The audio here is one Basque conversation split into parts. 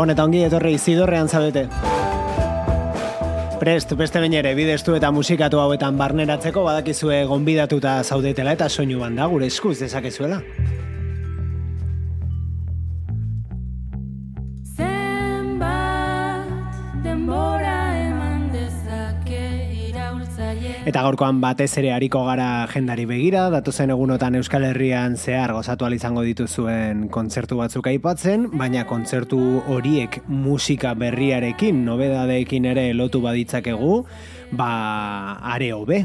Gabon eta ongi etorri zidorrean zabete. Prest, beste bain ere, bidestu eta musikatu hauetan barneratzeko badakizue gonbidatuta zaudetela eta soinu banda gure eskuz dezakezuela. Eta gaurkoan batez ere hariko gara jendari begira, datuzen egunotan Euskal Herrian zehar gozatu izango dituzuen kontzertu batzuk aipatzen, baina kontzertu horiek musika berriarekin, nobedadeekin ere lotu baditzakegu, ba are hobe.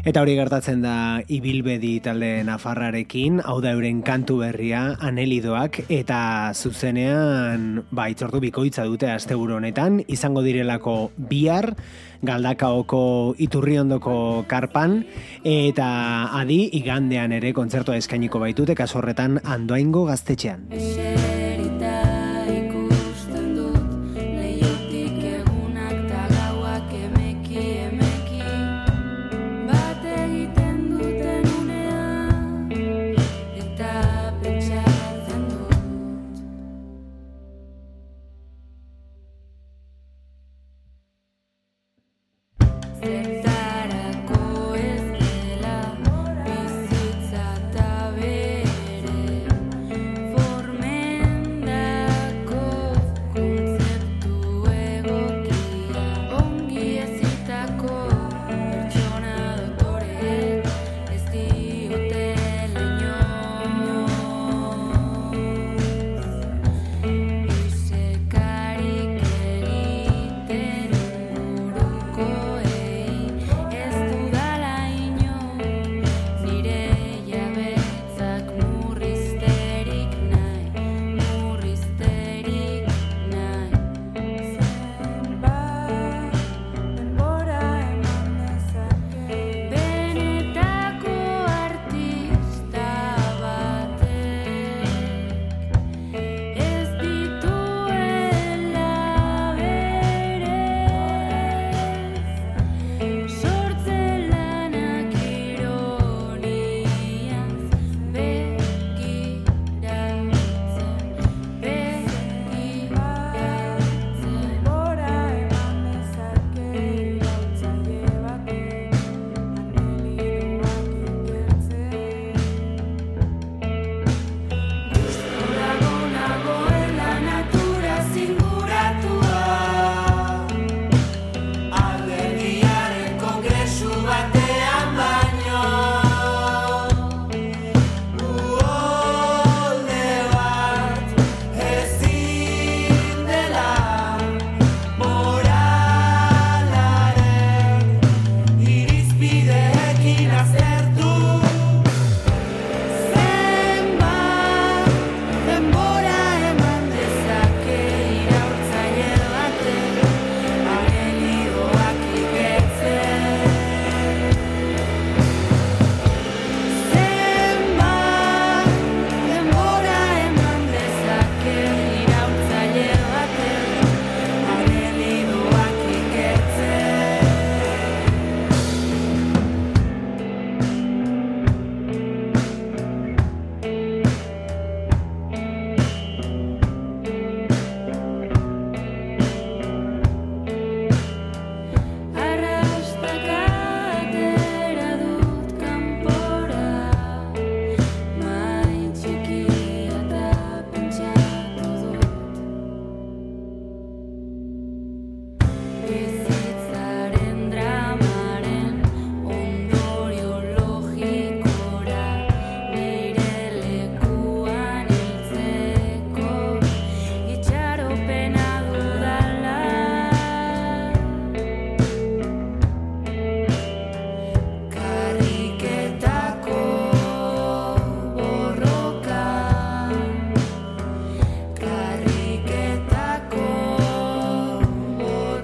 Eta hori gertatzen da ibilbedi talde nafarrarekin, hau da euren kantu berria, anelidoak, eta zuzenean, ba, itzortu bikoitza dute asteburu honetan, izango direlako bihar, galdakaoko iturriondoko karpan, eta adi, igandean ere kontzertua eskainiko baitute, kasorretan andoaingo gaztetxean.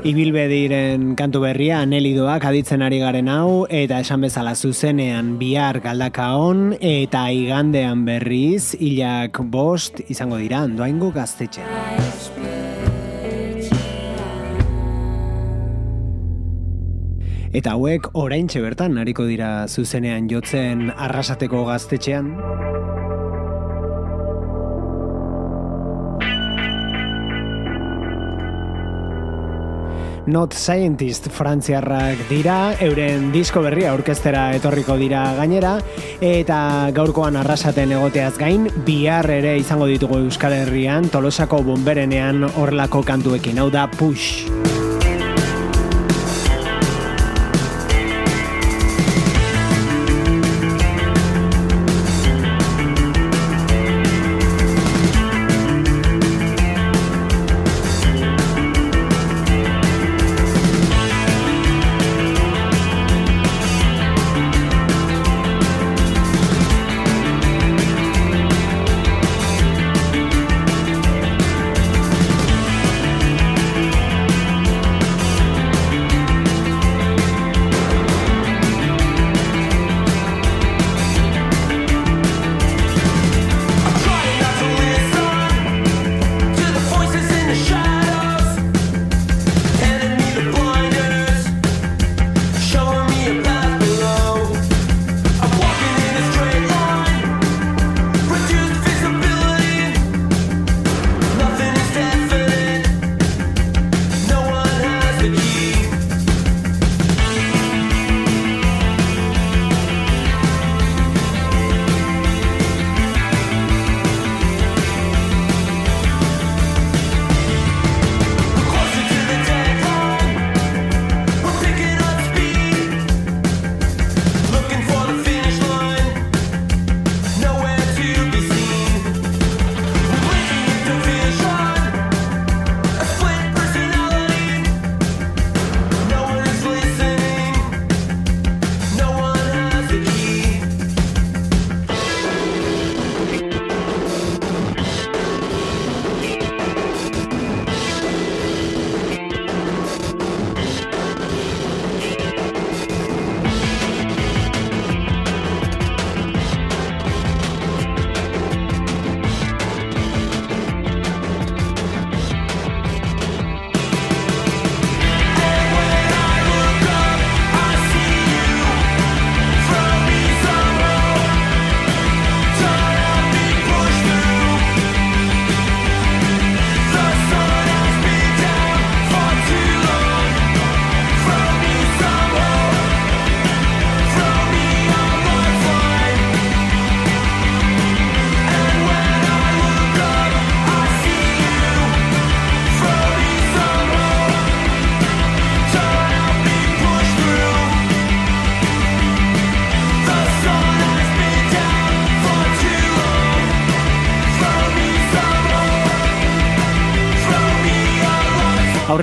Ibilbediren kantu berria anelidoak aditzen ari garen hau eta esan bezala zuzenean bihar galdaka on eta igandean berriz hilak bost izango dira andoaingo gaztetxe. Eta hauek oraintxe bertan hariko dira zuzenean jotzen arrasateko gaztetxean. Not Scientist frantziarrak dira, euren disko berria aurkeztera etorriko dira gainera, eta gaurkoan arrasaten egoteaz gain, bihar ere izango ditugu Euskal Herrian, tolosako bomberenean horrelako kantuekin, hau da Push.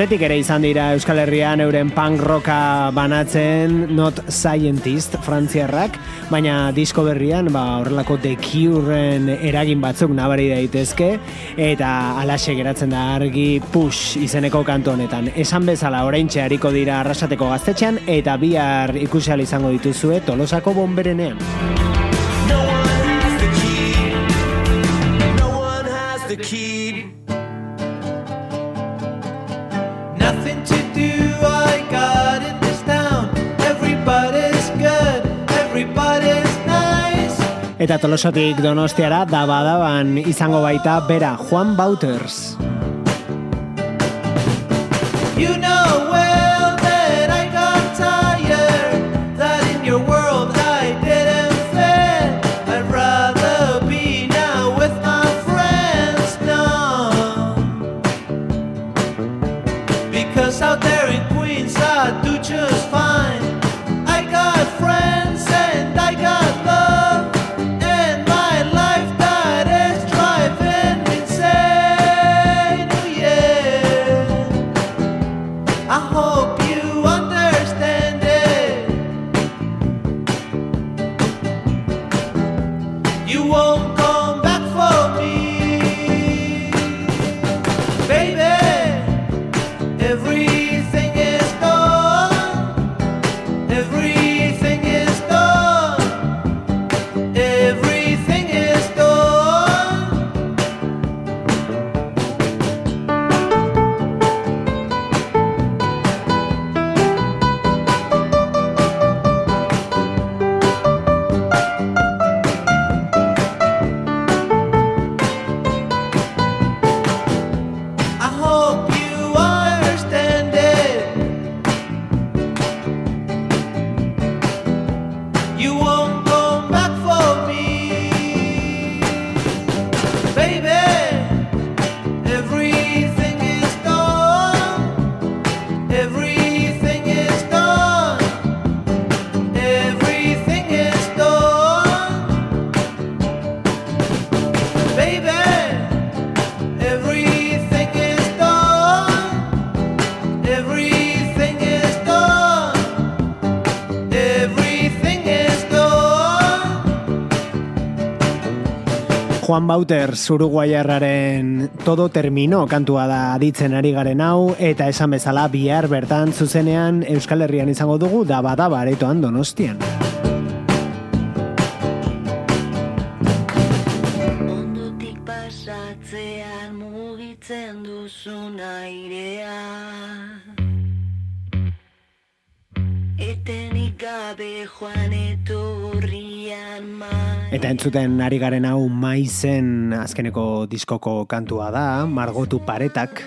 Aurretik ere izan dira Euskal Herrian euren punk rocka banatzen not scientist frantziarrak, baina disko berrian ba, horrelako The Cure-en eragin batzuk nabari daitezke eta alaxe geratzen da argi push izeneko kantu honetan. Esan bezala oraintxe hariko dira arrasateko gaztetxean eta bihar ikusial izango dituzue tolosako bomberenean. Eta tolosatik donostiara dabadaban izango baita bera Juan Bauters. You know everything Juan Bauter Uruguaiarraren todo termino kantua da aditzen ari garen hau eta esan bezala bihar bertan zuzenean Euskal Herrian izango dugu da bada baretoan donostian. Ondutik pasatzean mugitzen duzun airea Etenik gabe joan etorrian Eta entzuten ari garen hau maizen azkeneko diskoko kantua da, margotu paretak.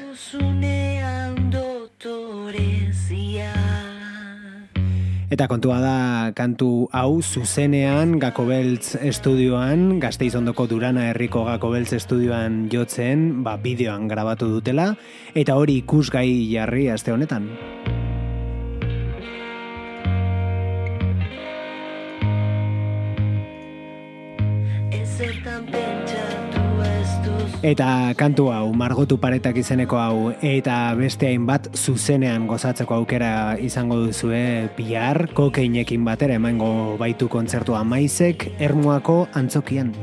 Eta kontua da kantu hau zuzenean Gakobeltz estudioan, gazteiz ondoko Durana herriko Gakobeltz estudioan jotzen, ba, bideoan grabatu dutela, eta hori ikusgai jarri aste honetan. Eta kantu hau, margotu paretak izeneko hau, eta beste hainbat zuzenean gozatzeko aukera izango duzue bihar, kokeinekin batera emango baitu kontzertua maizek, ermuako antzokian.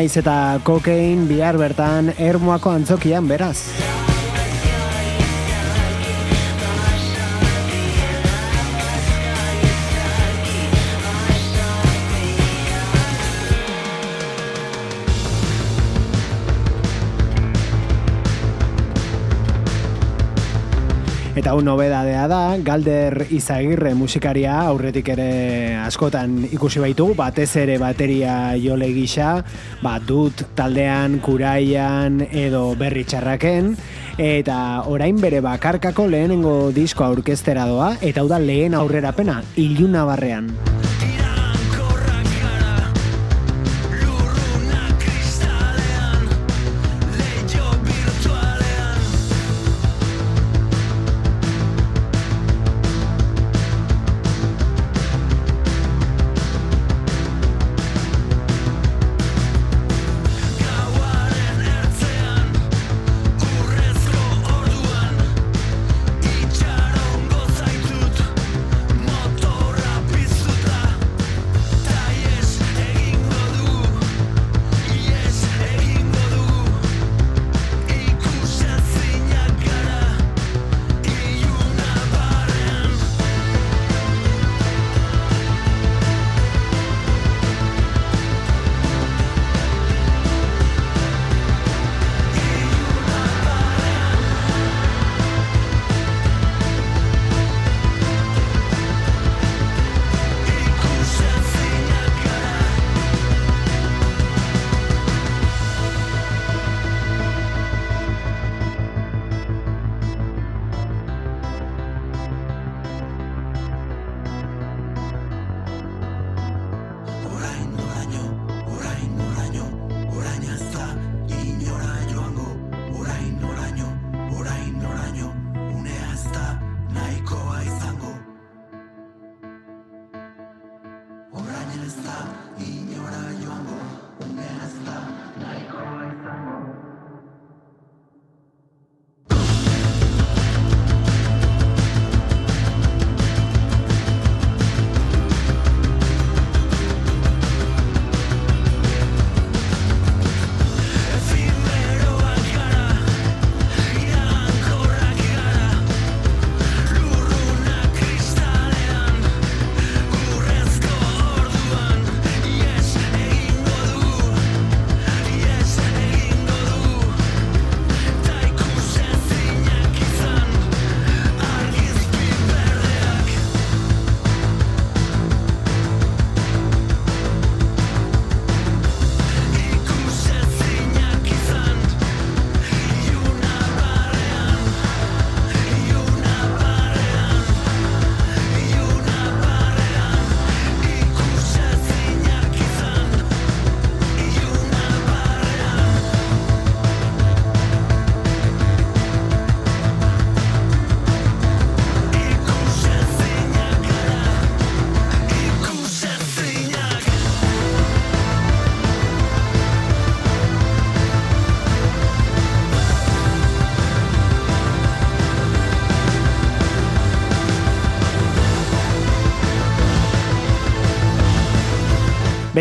Maiz eta kokein bihar bertan ermuako antzokian beraz. Un nobedadea da, Galder Izagirre musikaria aurretik ere askotan ikusi baitugu, batez ere bateria jole gisa, bat dut taldean, kuraian edo berri txarraken, eta orain bere bakarkako lehenengo disko aurkeztera doa, eta hau da lehen aurrerapena, iluna barrean.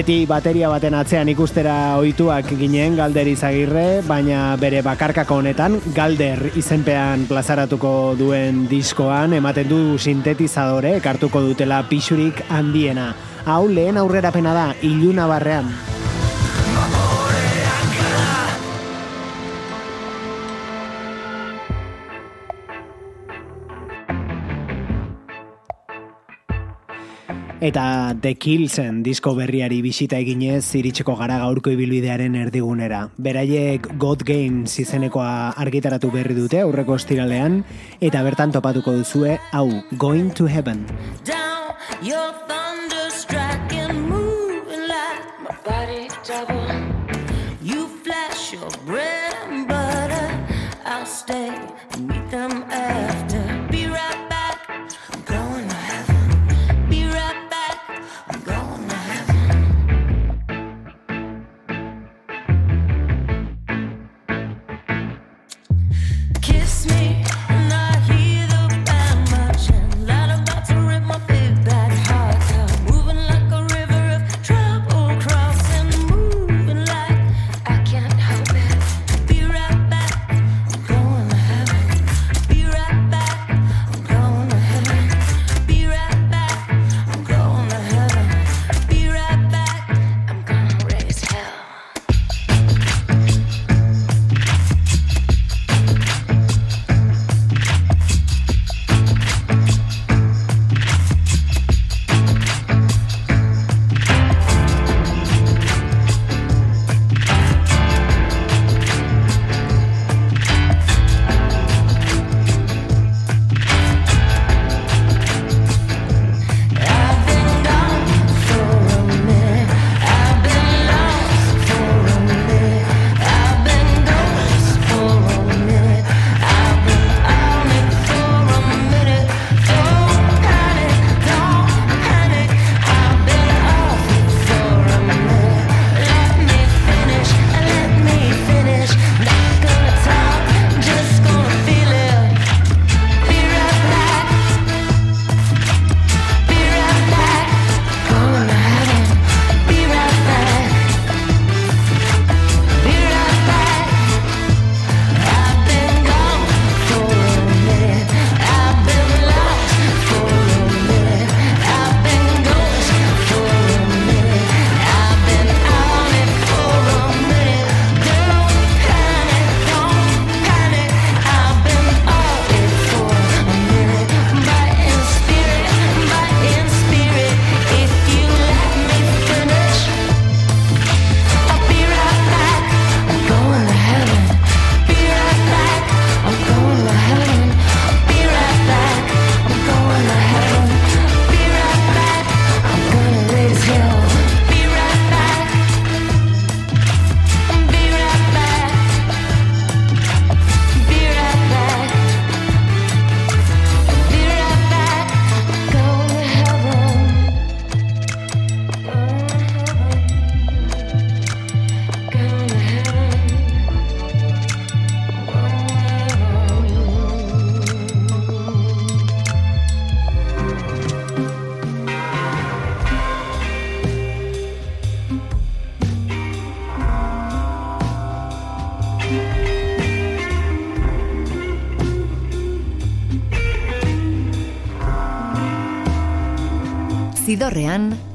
beti bateria baten atzean ikustera ohituak ginen Galder Izagirre, baina bere bakarkako honetan Galder izenpean plazaratuko duen diskoan ematen du sintetizadore ekartuko dutela pixurik handiena. Hau lehen aurrerapena da, iluna barrean. eta The Killsen disko berriari bisita eginez iritseko gara gaurko ibilbidearen erdigunera. Beraiek God Games izenekoa argitaratu berri dute aurreko estiralean eta bertan topatuko duzue hau Going to Heaven. Down your thumb.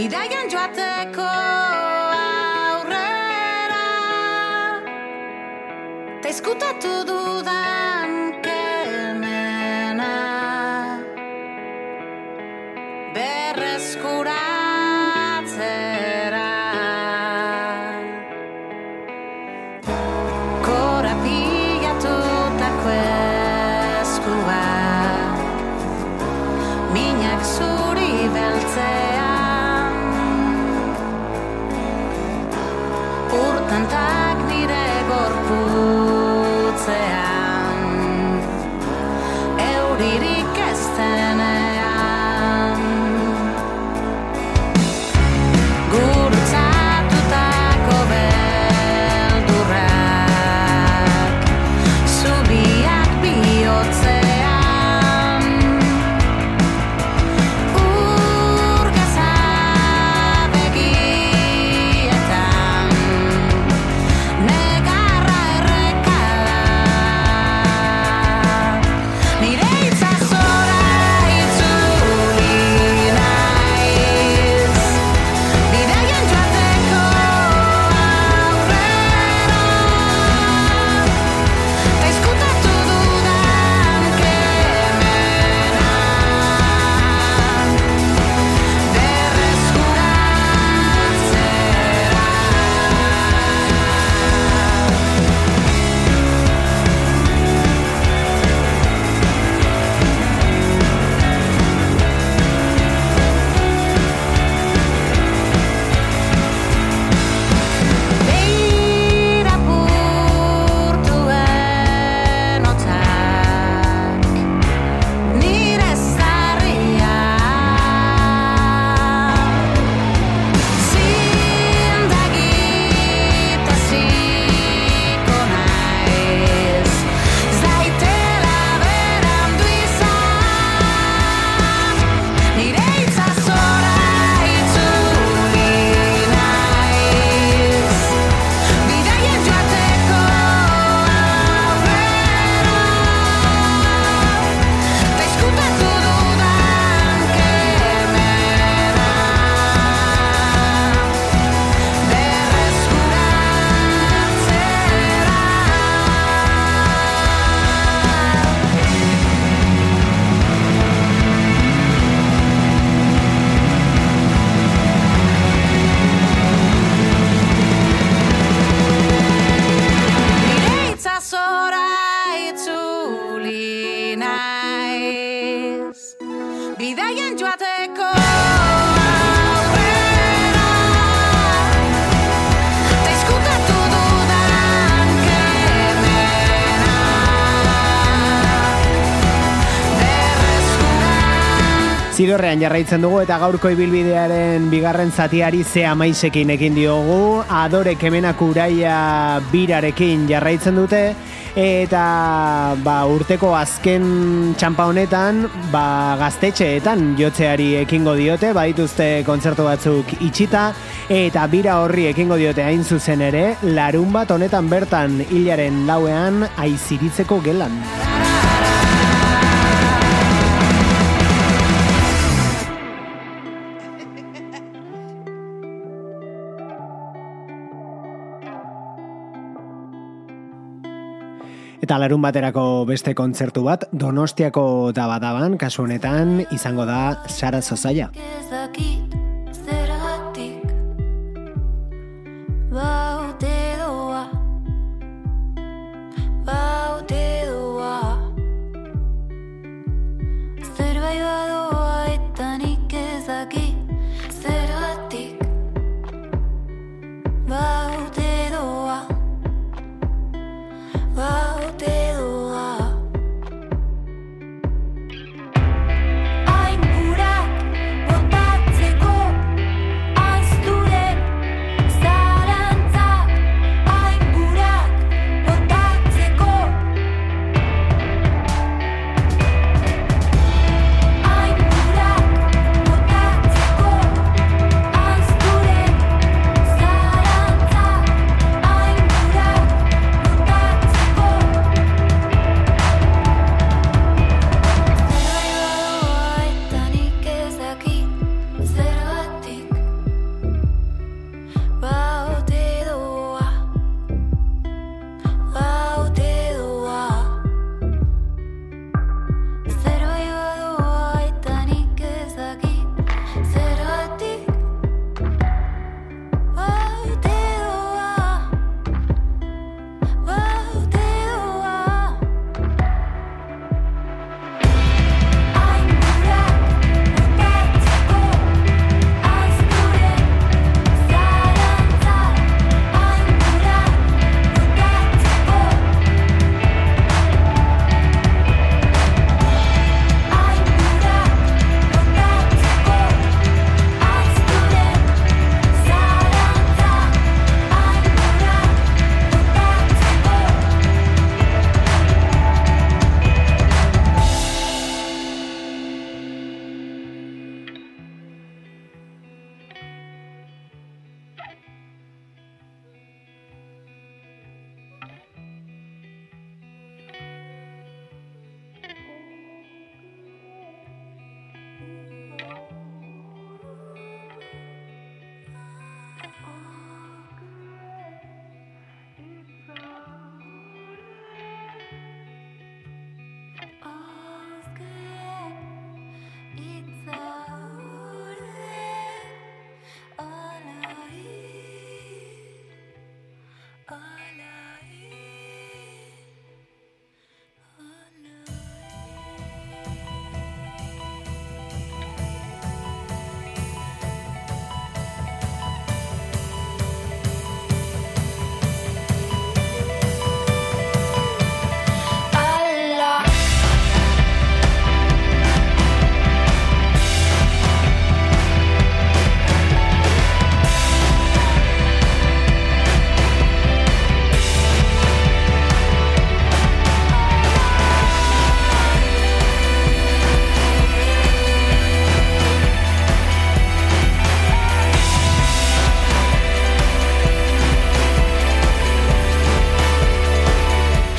bidaian joateko aurrera. Ta eskutatu du Zidorrean jarraitzen dugu eta gaurko ibilbidearen bigarren zatiari ze amaisekin ekin diogu, adore kemenak uraia birarekin jarraitzen dute, eta ba, urteko azken txampa honetan ba, gaztetxeetan jotzeari ekingo diote, badituzte kontzertu batzuk itxita, eta bira horri ekingo diote hain zuzen ere, larun bat honetan bertan hilaren lauean aiziritzeko gelan. Eta larun baterako beste kontzertu bat, Donostiako dabadaban, kasu honetan, izango da Sara Zozaia. Ez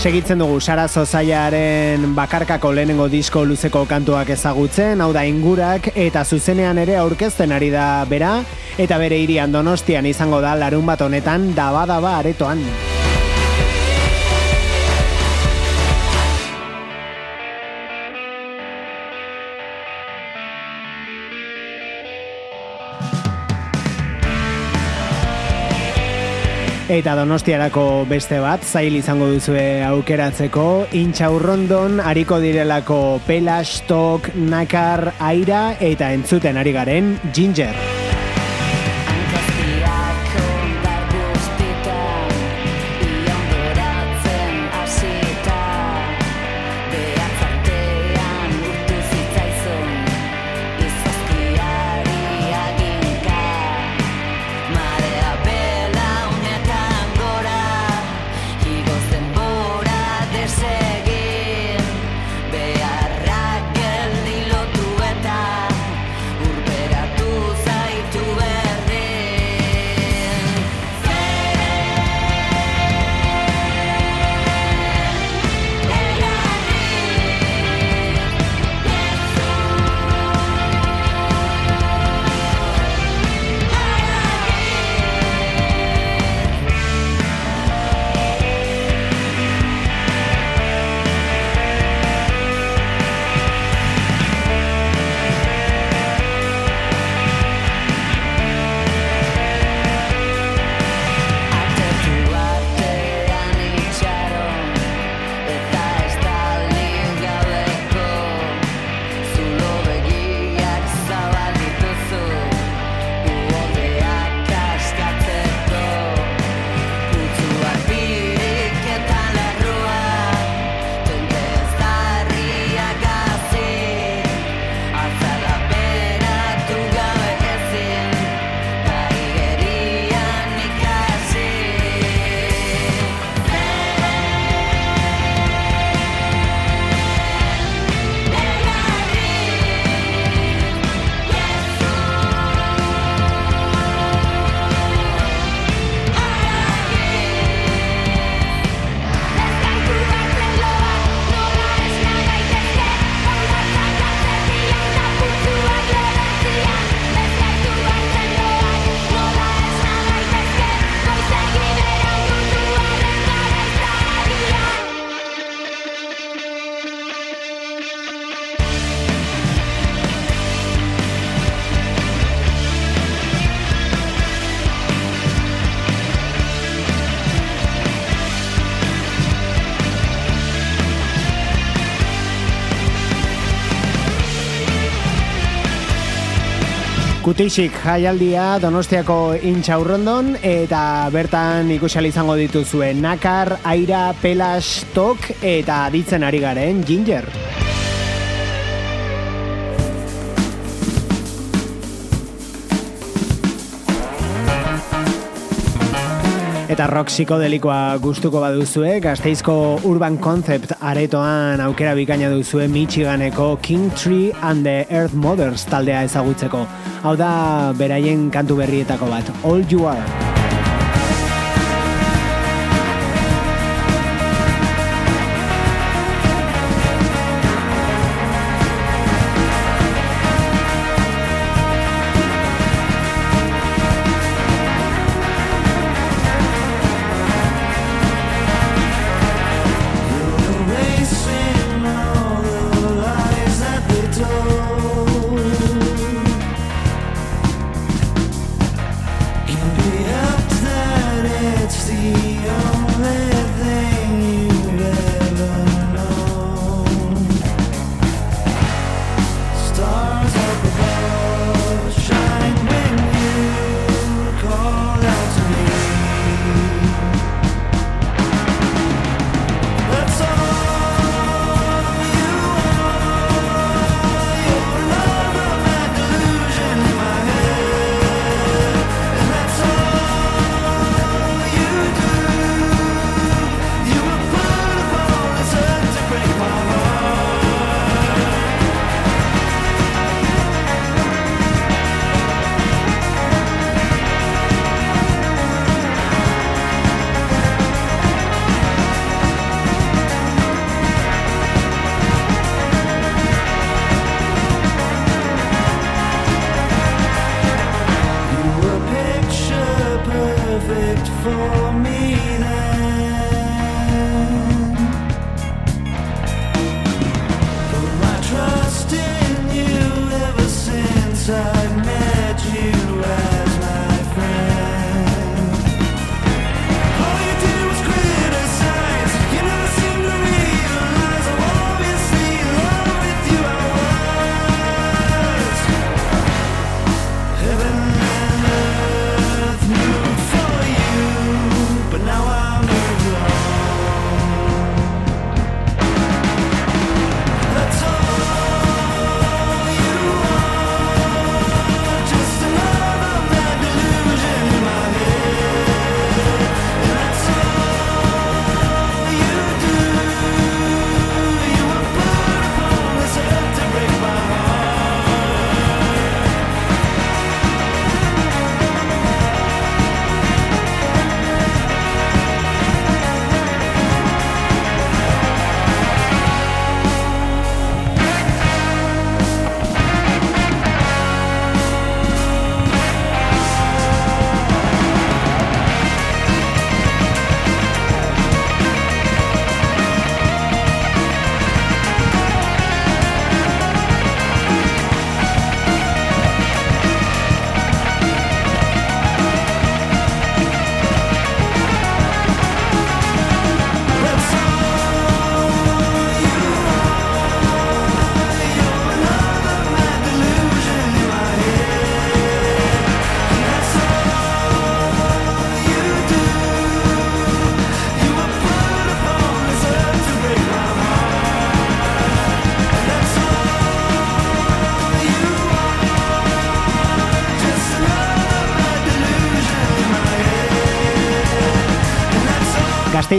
Segitzen dugu Sara Zozaiaren bakarkako lehenengo disko luzeko kantuak ezagutzen, hau da ingurak eta zuzenean ere aurkezten ari da bera, eta bere hirian donostian izango da larun bat honetan daba-daba aretoan. Eta donostiarako beste bat, zail izango duzue aukeratzeko, intxaurrondon hariko direlako pelas, tok, nakar, aira eta entzuten ari garen ginger. Kutisik jaialdia Donostiako intxaurrondon eta bertan ikusal izango dituzue nakar, aira, pelas, tok eta aditzen ari garen ginger. Eta rock psikodelikoa gustuko baduzue, gazteizko Urban Concept aretoan aukera bikaina duzue Michiganeko King Tree and the Earth Mothers taldea ezagutzeko. Hau da beraien kantu berrietako bat, All You Are.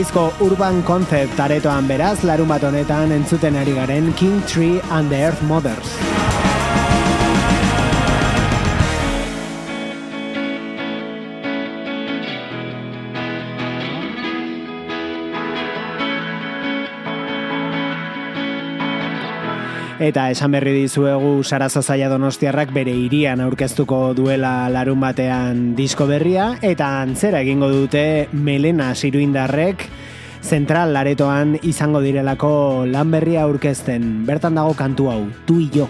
Gasteizko Urban Concept aretoan beraz larun bat honetan entzuten ari garen King Tree and the Earth Mothers. eta esan berri dizuegu Sarazazaia Donostiarrak bere hirian aurkeztuko duela larun batean disko berria eta antzera egingo dute Melena Siruindarrek zentral Laretoan izango direlako lan berria aurkezten. Bertan dago kantu hau, tu y yo.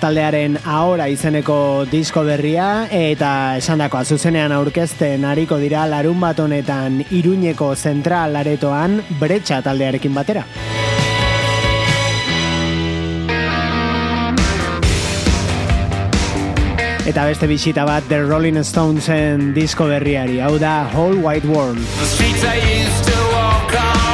taldearen ahora izeneko disko berria eta esandakoa zuzenean aurkezten ariko dira larun bat honetan Iruñeko zentral aretoan bretxa taldearekin batera. Eta beste bisita bat The Rolling Stonesen disko berriari, hau da Whole White World. The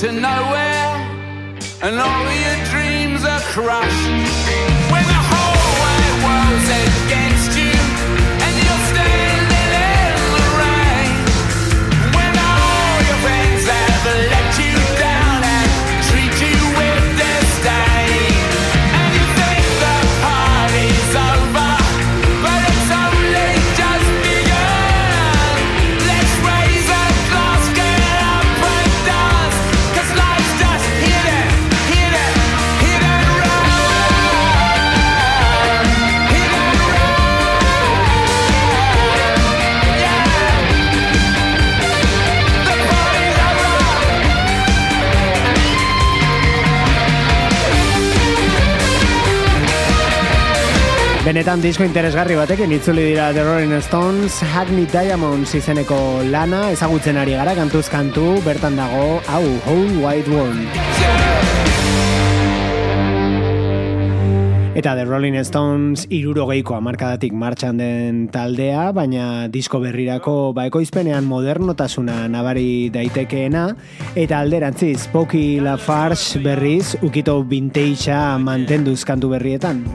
to nowhere, and all your dreams are crushed. When the whole wide world's against. Benetan disko interesgarri batekin itzuli dira The Rolling Stones, Hackney Diamonds izeneko lana, ezagutzen ari gara kantuz kantu, bertan dago, hau, Whole White One. Eta The Rolling Stones irurogeiko amarkadatik martxan den taldea, baina disko berrirako baekoizpenean modernotasuna nabari daitekeena, eta alderantziz, Poki Lafarge berriz, ukito vintagea mantenduz kantu berrietan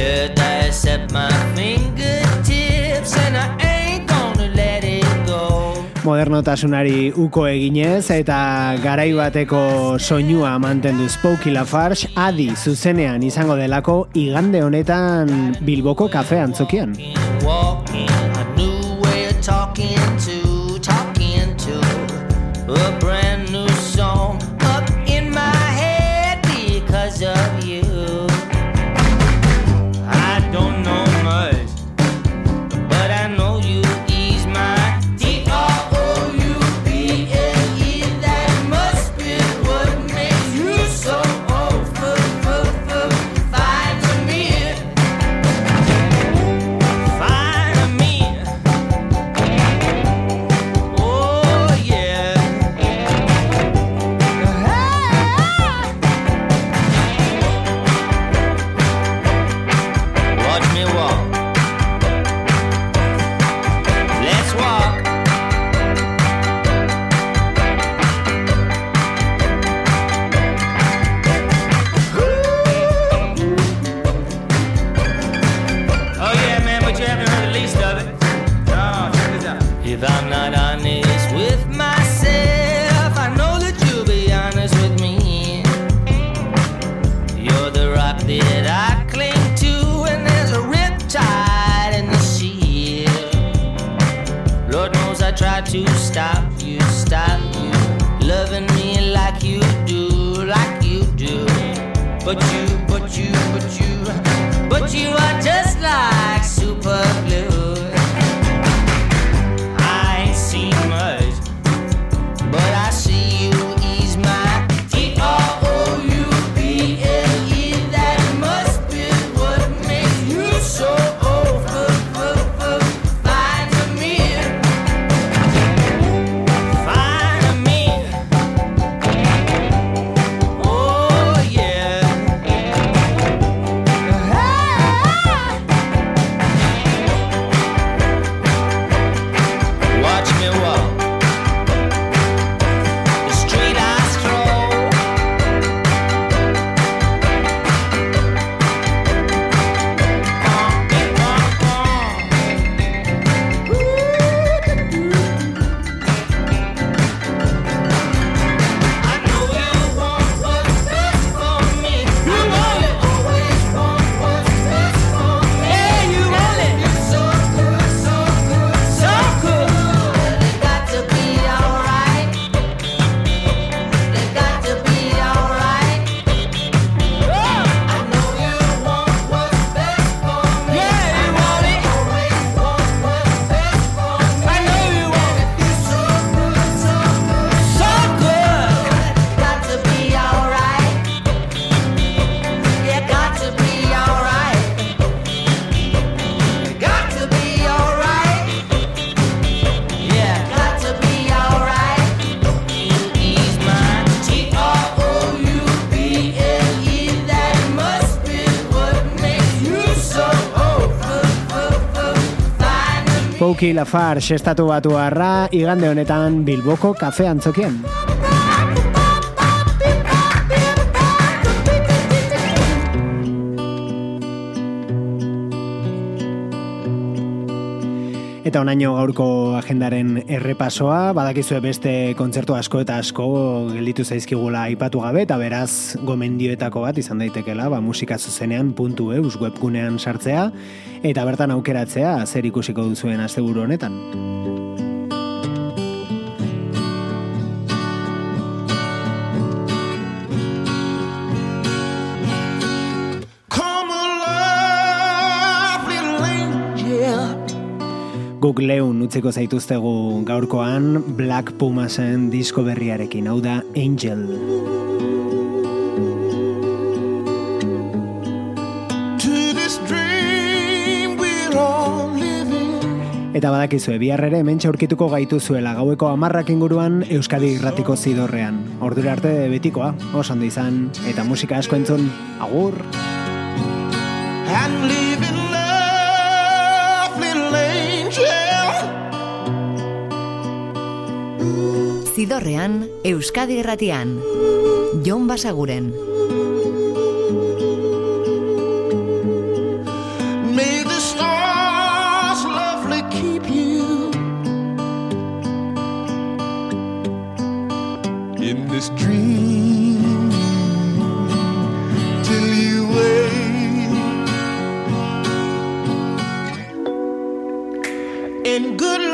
paradise at my fingertips and I ain't gonna let it go. Modernotasunari uko eginez eta garai bateko soinua mantendu Spooky Lafarge adi zuzenean izango delako igande honetan Bilboko kafe antzokian. Talking to, Nicky Lafarge estatu batu harra, igande honetan Bilboko kafe antzokien. Bilboko kafe antzokien. Eta onaino gaurko agendaren errepasoa, badakizue beste kontzertu asko eta asko gelditu zaizkigula aipatu gabe, eta beraz gomendioetako bat izan daitekela, ba, musika zuzenean puntu eus webgunean sartzea, eta bertan aukeratzea zer ikusiko duzuen asteburu honetan. guk leun utziko zaituztegu gaurkoan Black Pumasen disko berriarekin, hau da Angel. Eta badakizue, bihar ere hemen aurkituko gaitu zuela gaueko amarrak inguruan Euskadi irratiko zidorrean. Ordura arte betikoa, oso izan, eta musika asko entzun, agur! And Zidorrean, Euskadi Erratian, Jon Basaguren. May the stars lovely keep you. In this dream Till you wake. And good